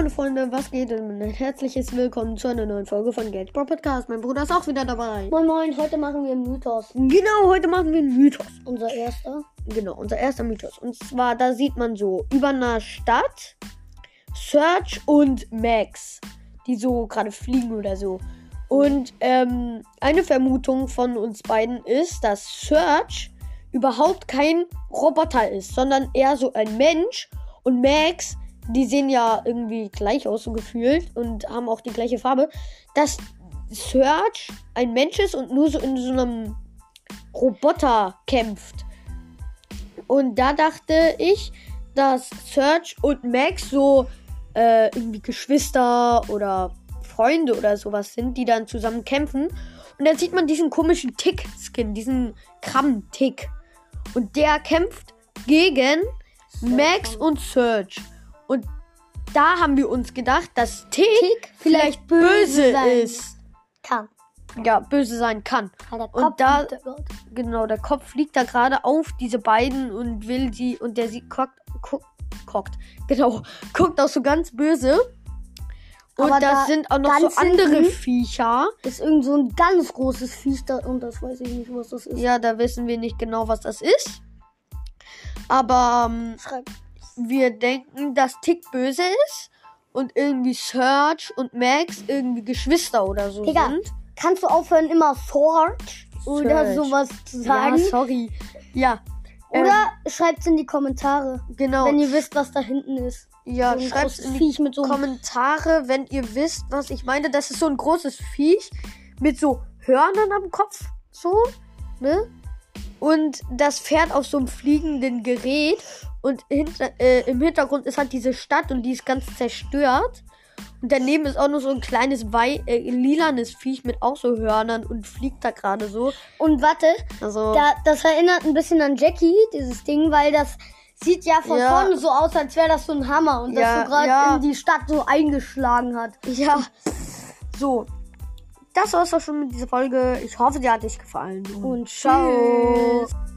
meine Freunde, was geht denn? Ein herzliches Willkommen zu einer neuen Folge von Gadget Podcast. Mein Bruder ist auch wieder dabei. Moin Moin, heute machen wir einen Mythos. Genau, heute machen wir einen Mythos. Unser erster. Genau, unser erster Mythos. Und zwar, da sieht man so über einer Stadt Search und Max, die so gerade fliegen oder so. Und ähm, eine Vermutung von uns beiden ist, dass Search überhaupt kein Roboter ist, sondern eher so ein Mensch. Und Max, die sehen ja irgendwie gleich aus, so gefühlt, und haben auch die gleiche Farbe. Dass Search ein Mensch ist und nur so in so einem Roboter kämpft. Und da dachte ich, dass Search und Max so äh, irgendwie Geschwister oder Freunde oder sowas sind, die dann zusammen kämpfen. Und dann sieht man diesen komischen Tick-Skin, diesen Krabben-Tick. Und der kämpft gegen Max und Search. Und da haben wir uns gedacht, dass Tick, Tick vielleicht böse sein ist. Kann. Ja, böse sein kann. Der Und da-. Genau, der Kopf liegt da gerade auf diese beiden und will sie und der sie guckt, guckt, guckt, genau, guckt auch so ganz böse. Und Aber das da sind auch noch so andere Viecher. ist irgend so ein ganz großes Viech da und das weiß ich nicht, was das ist. Ja, da wissen wir nicht genau, was das ist. Aber ähm, Schreib. Wir denken, dass Tick böse ist und irgendwie Search und Max irgendwie Geschwister oder so Digga, sind. kannst du aufhören, immer Search oder sowas zu sagen? Ja, sorry. Ja. ähm, oder schreibt's in die Kommentare, genau. wenn ihr wisst, was da hinten ist. Ja, so großes in die so Kommentare, wenn ihr wisst, was ich meine. Das ist so ein großes Viech mit so Hörnern am Kopf, so, ne? Und das fährt auf so einem fliegenden Gerät und hinter, äh, im Hintergrund ist halt diese Stadt und die ist ganz zerstört. Und daneben ist auch noch so ein kleines Wei äh, lilanes Viech mit auch so Hörnern und fliegt da gerade so. Und warte, Also da, das erinnert ein bisschen an Jackie, dieses Ding, weil das sieht ja von Ja. vorne so aus, als wäre das so ein Hammer und Ja, das so gerade ja. in die Stadt so eingeschlagen hat. ja, so. Das war's auch schon mit dieser Folge. Ich hoffe, dir hat euch gefallen. Und ciao. tschüss.